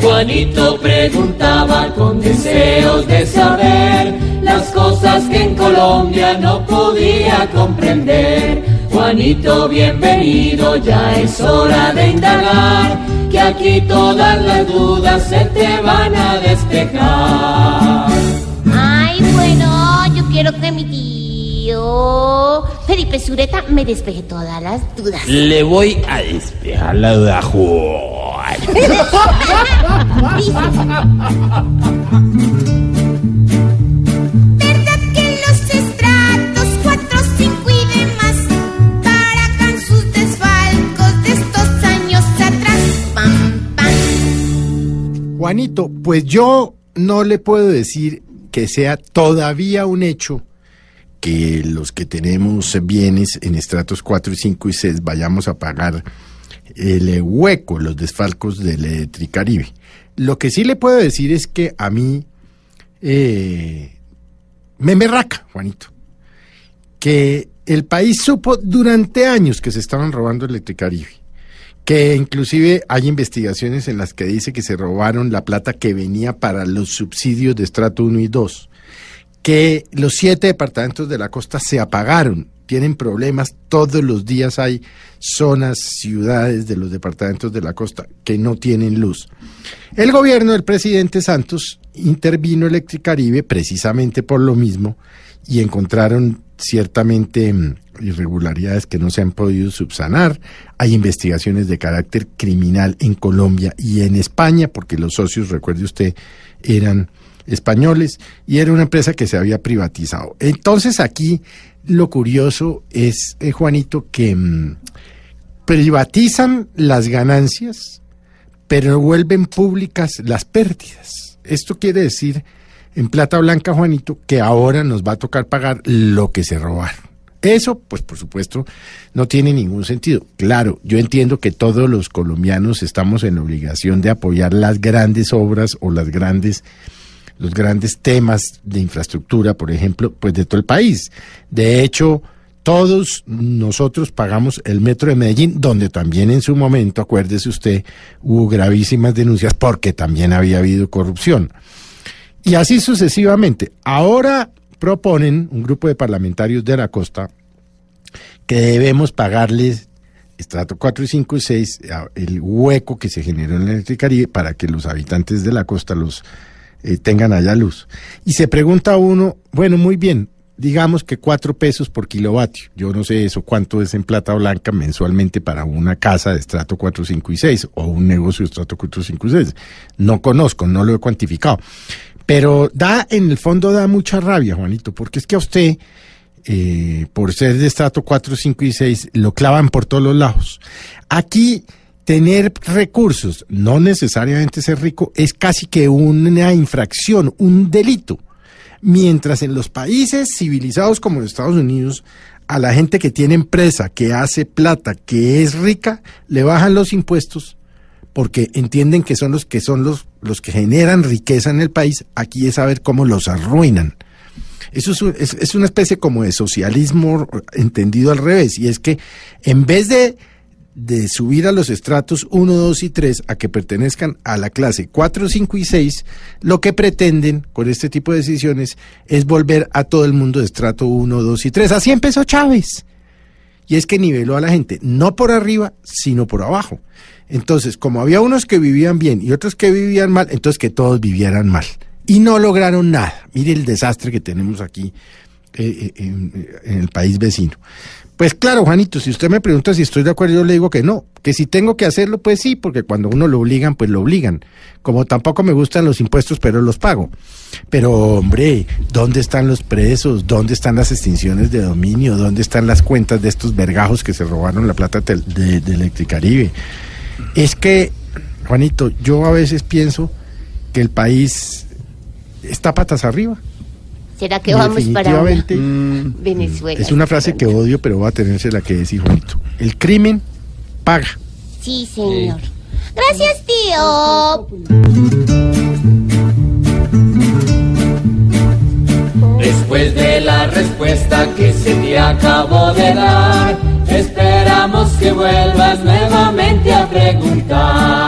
Juanito preguntaba con deseos de saber las cosas que en Colombia no podía comprender. Juanito, bienvenido, ya es hora de indagar, que aquí todas las dudas se te van a despejar. Ay, bueno, yo quiero que mi tío Felipe Sureta me despeje todas las dudas. Le voy a despejar la duda, Juan. ¿Verdad que los estratos 4, 5 y demás paracan sus desfalcos de estos años atrás? Pam, pam. Juanito, pues yo no le puedo decir que sea todavía un hecho que los que tenemos bienes en estratos 4, 5 y 6 vayamos a pagar el hueco, los desfalcos del Electricaribe. Lo que sí le puedo decir es que a mí eh, me merraca, Juanito, que el país supo durante años que se estaban robando el Electricaribe, que inclusive hay investigaciones en las que dice que se robaron la plata que venía para los subsidios de estrato 1 y 2, que los siete departamentos de la costa se apagaron, tienen problemas, todos los días hay zonas, ciudades de los departamentos de la costa que no tienen luz. El gobierno del presidente Santos intervino Electricaribe precisamente por lo mismo y encontraron ciertamente mm, irregularidades que no se han podido subsanar. Hay investigaciones de carácter criminal en Colombia y en España, porque los socios, recuerde usted, eran españoles y era una empresa que se había privatizado. Entonces aquí lo curioso es, eh, Juanito, que mm, privatizan las ganancias, pero vuelven públicas las pérdidas. Esto quiere decir, en plata blanca, Juanito, que ahora nos va a tocar pagar lo que se robaron. Eso, pues por supuesto, no tiene ningún sentido. Claro, yo entiendo que todos los colombianos estamos en obligación de apoyar las grandes obras o las grandes los grandes temas de infraestructura, por ejemplo, pues de todo el país. De hecho, todos nosotros pagamos el metro de Medellín, donde también en su momento, acuérdese usted, hubo gravísimas denuncias porque también había habido corrupción. Y así sucesivamente. Ahora proponen un grupo de parlamentarios de la costa que debemos pagarles estrato 4 y 5 y 6 el hueco que se generó en el Caribe para que los habitantes de la costa, los eh, tengan allá luz. Y se pregunta uno, bueno, muy bien, digamos que cuatro pesos por kilovatio. Yo no sé eso cuánto es en plata blanca mensualmente para una casa de estrato 4, 5 y 6 o un negocio de estrato 4, 5 y 6. No conozco, no lo he cuantificado. Pero da, en el fondo da mucha rabia, Juanito, porque es que a usted, eh, por ser de estrato 4, 5 y 6, lo clavan por todos los lados. Aquí tener recursos, no necesariamente ser rico, es casi que una infracción, un delito. Mientras en los países civilizados como los Estados Unidos, a la gente que tiene empresa, que hace plata, que es rica, le bajan los impuestos porque entienden que son los que son los, los que generan riqueza en el país, aquí es saber cómo los arruinan. Eso es, es una especie como de socialismo entendido al revés, y es que en vez de de subir a los estratos 1, 2 y 3 a que pertenezcan a la clase 4, 5 y 6, lo que pretenden con este tipo de decisiones es volver a todo el mundo de estrato 1, 2 y 3. Así empezó Chávez. Y es que niveló a la gente, no por arriba, sino por abajo. Entonces, como había unos que vivían bien y otros que vivían mal, entonces que todos vivieran mal. Y no lograron nada. Mire el desastre que tenemos aquí eh, eh, en, en el país vecino. Pues claro, Juanito, si usted me pregunta si estoy de acuerdo, yo le digo que no, que si tengo que hacerlo, pues sí, porque cuando uno lo obligan, pues lo obligan. Como tampoco me gustan los impuestos, pero los pago. Pero hombre, ¿dónde están los presos? ¿Dónde están las extinciones de dominio? ¿Dónde están las cuentas de estos vergajos que se robaron la plata de, de, Electricaribe? Es que, Juanito, yo a veces pienso que el país está patas arriba. ¿Será que vamos para una? Mm, Venezuela? Es una frase que odio, pero va a tenerse la que decir Juanito. El crimen paga. Sí, señor. Gracias, tío. Después de la respuesta que se te acabó de dar, esperamos que vuelva preguntar.